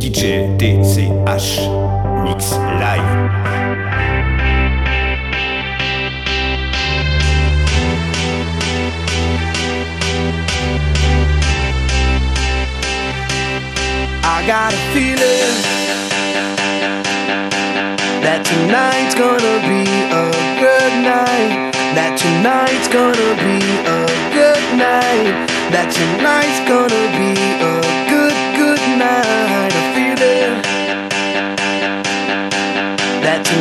DJ Mix Live. I got a feeling that tonight's gonna be a good night. That tonight's gonna be a good night. That tonight's gonna be a good, good night.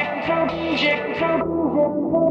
肩挑并肩挑肩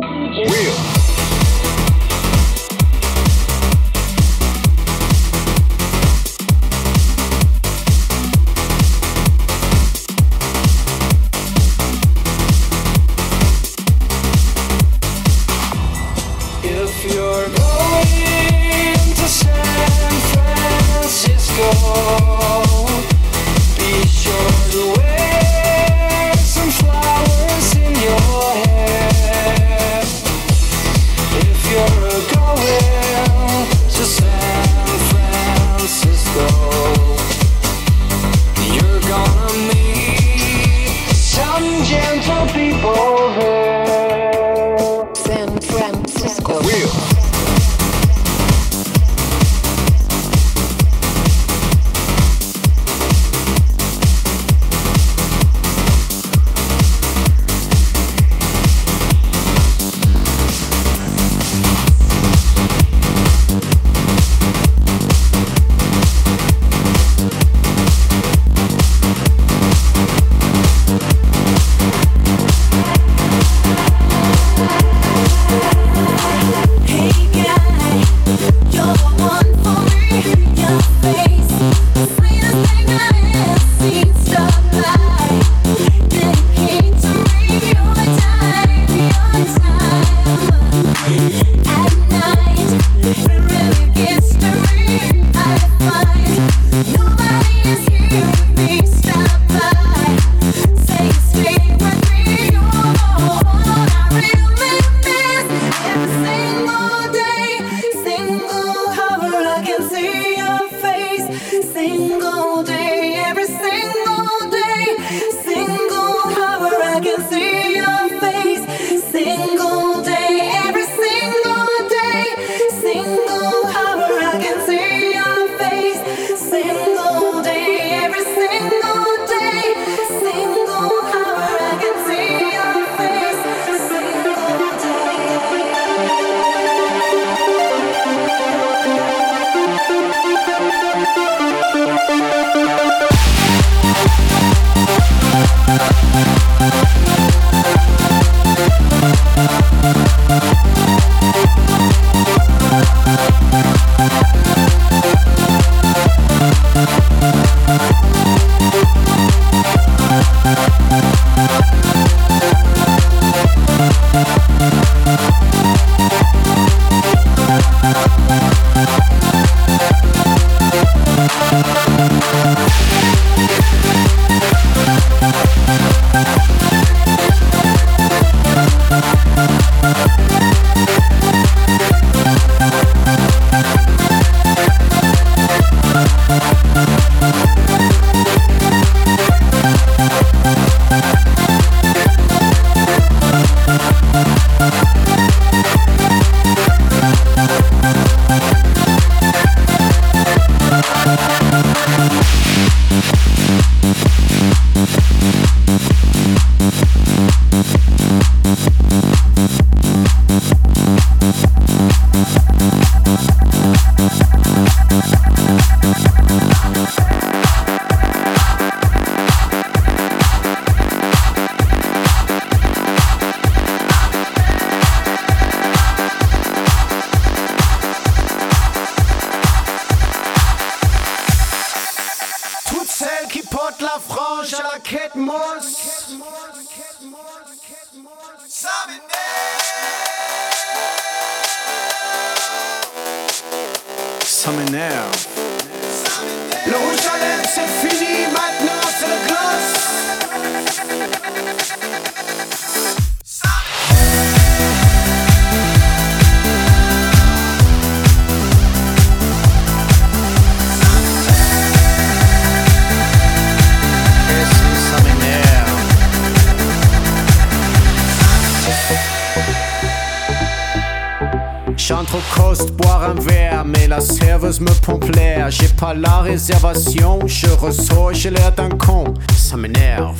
Thank juste boire un verre, mais la serveuse me pompe l'air. J'ai pas la réservation, je ressors, j'ai l'air d'un con. Ça m'énerve.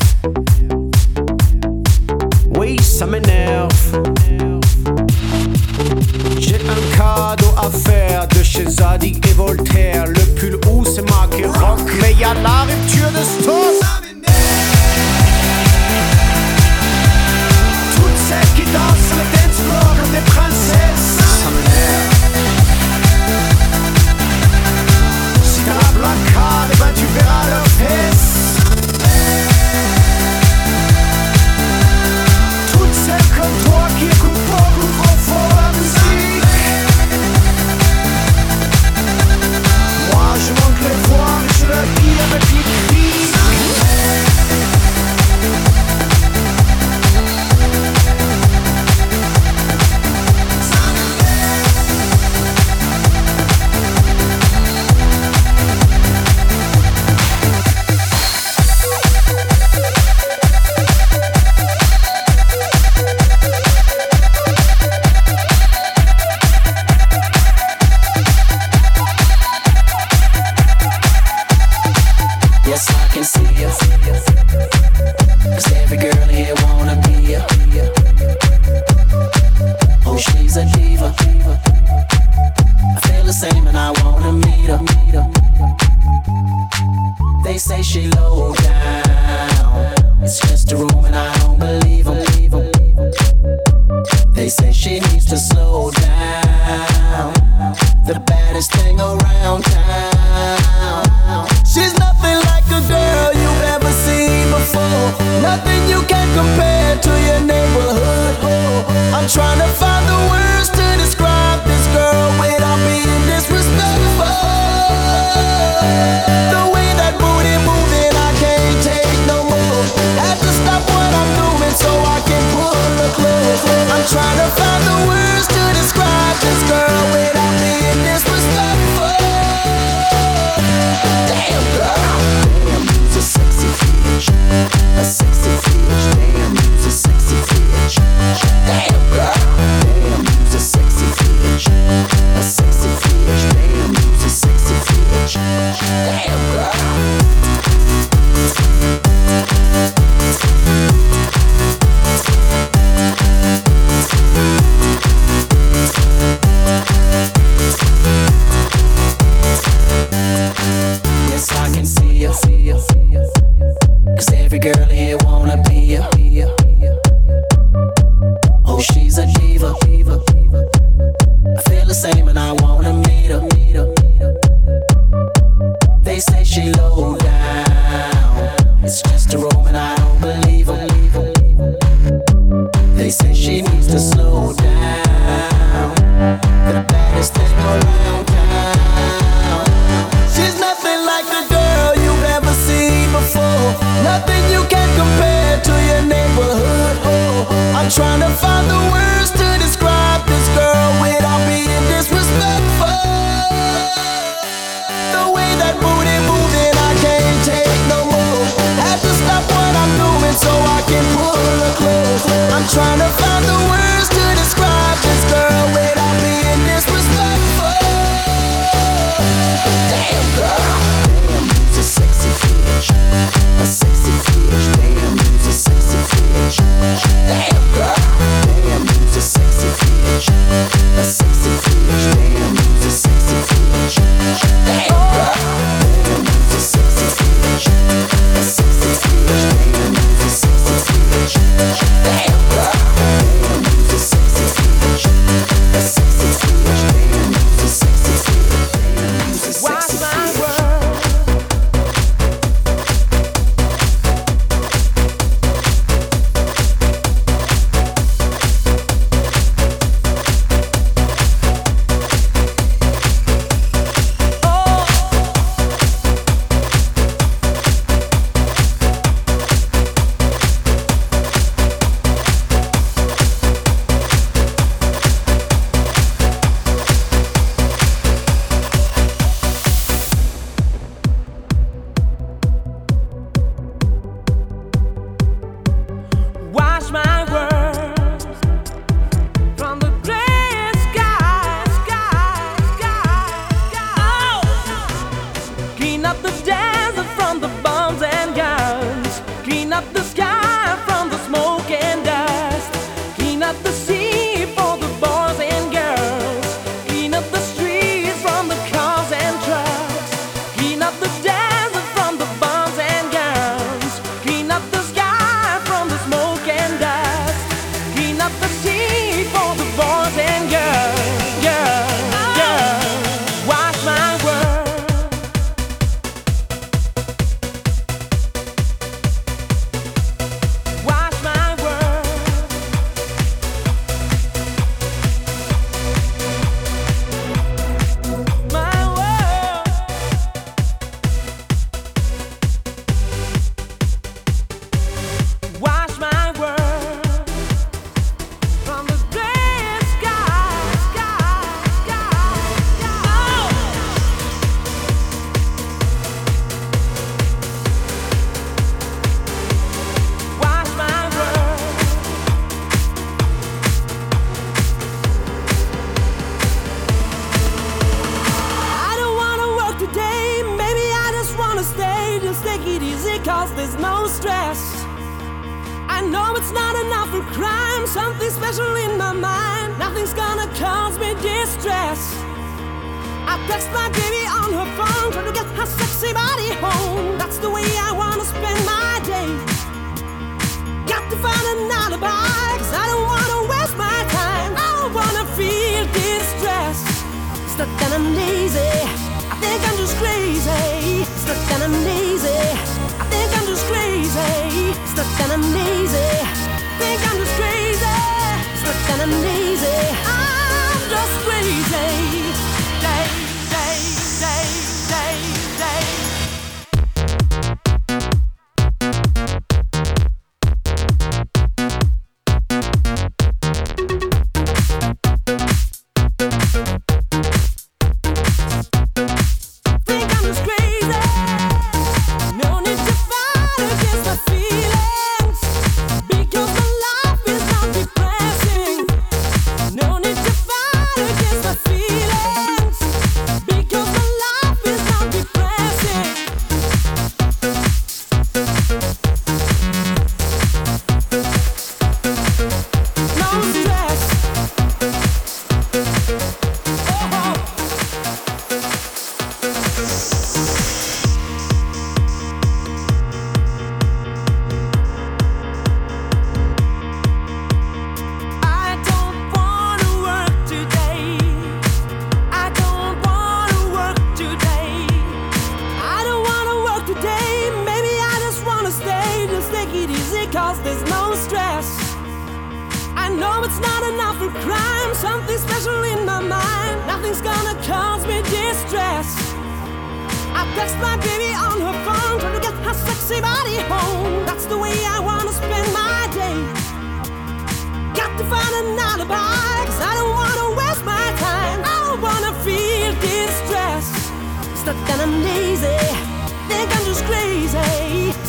Oui, ça m'énerve. J'ai un cadeau à faire de chez Zadig et Voltaire. Le pull où c'est marqué rock, mais y'a la rupture de Stuck and I'm crazy.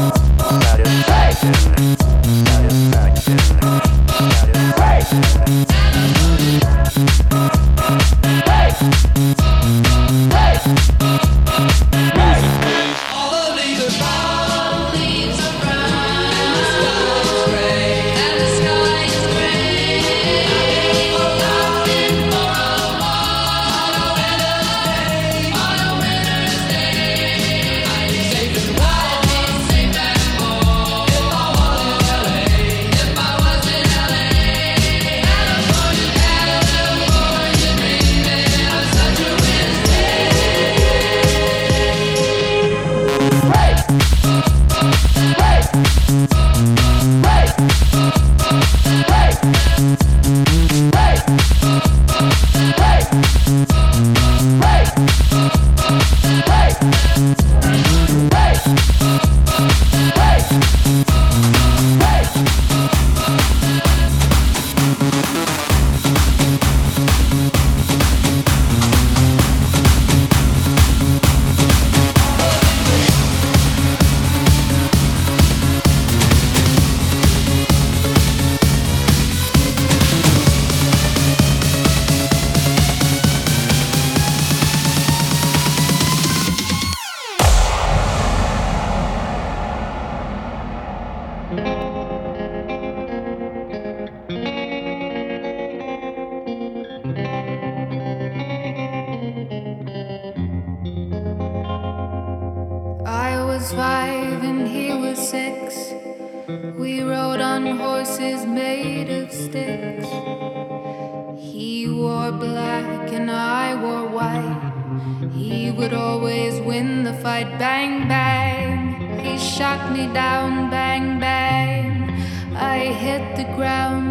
sticks. He wore black and I wore white. He would always win the fight. Bang, bang. He shot me down. Bang, bang. I hit the ground.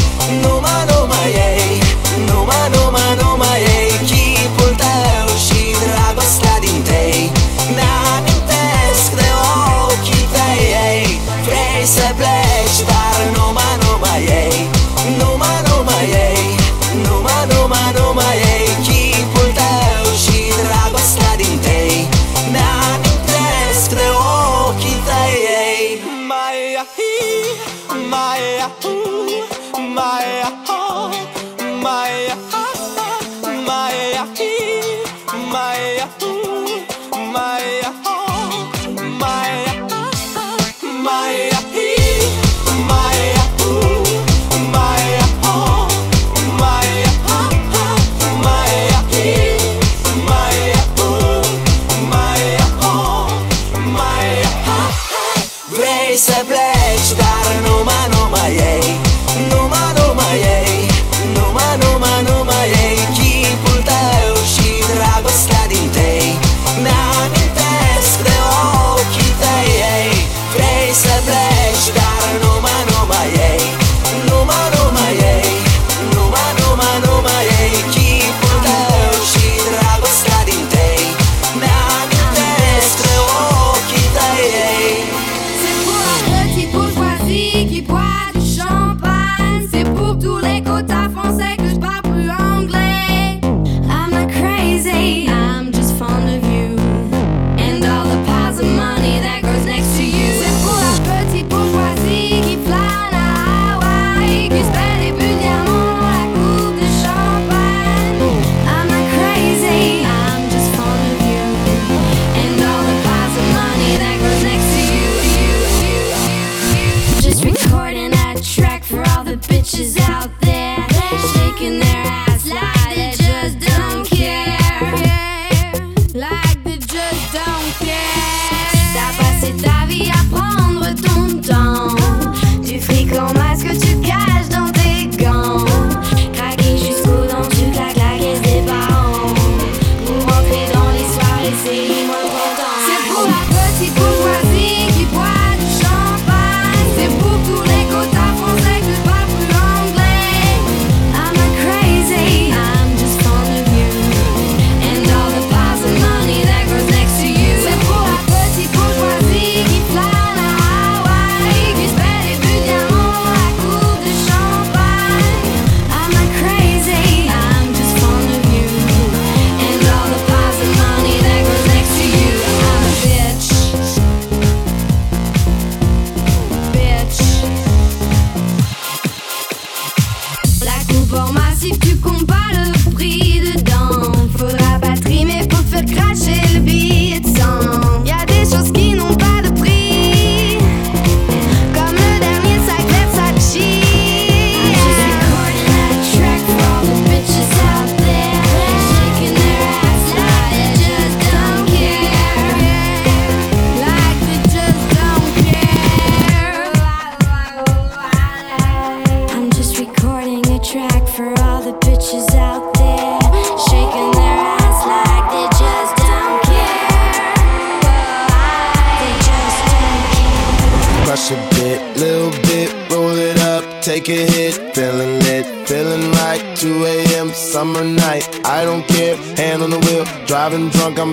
no ma no ma yeah, no ma no ma no ma yeah.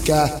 sky.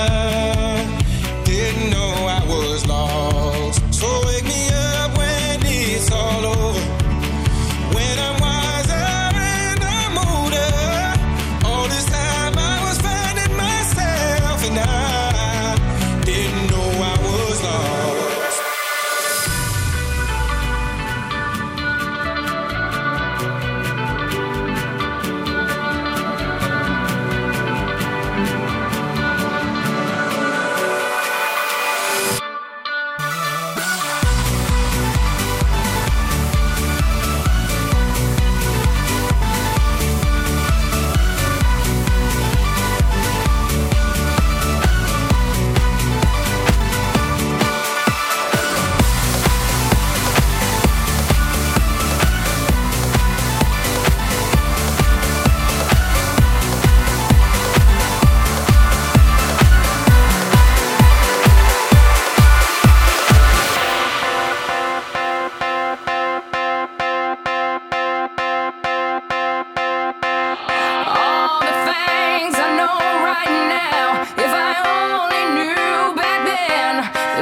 I didn't know I was lost. So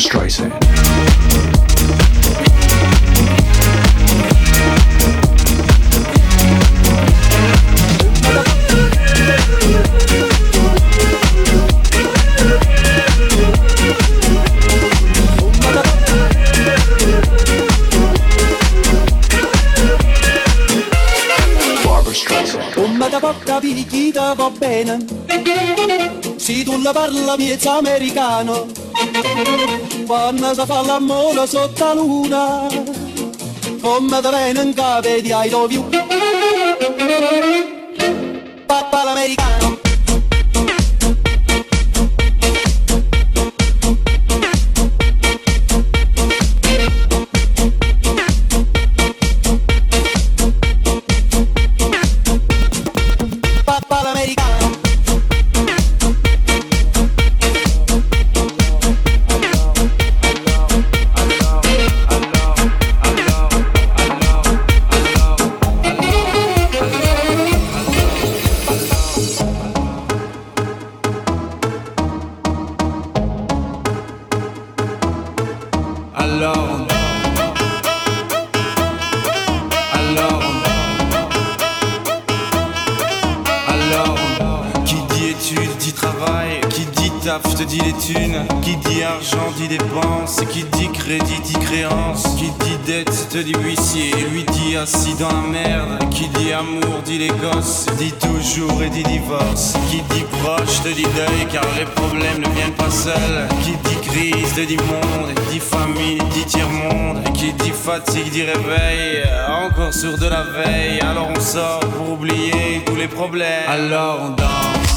Streisand. va bene. si tu la parla miez americano, quando si fa l'amore sotto la luna, come te viene in capo di I love l'americano. qui dit crise de dit monde, dit famille, dit tiers-monde, qui dit fatigue, dit réveil, encore sourd de la veille. Alors on sort pour oublier tous les problèmes. Alors on danse.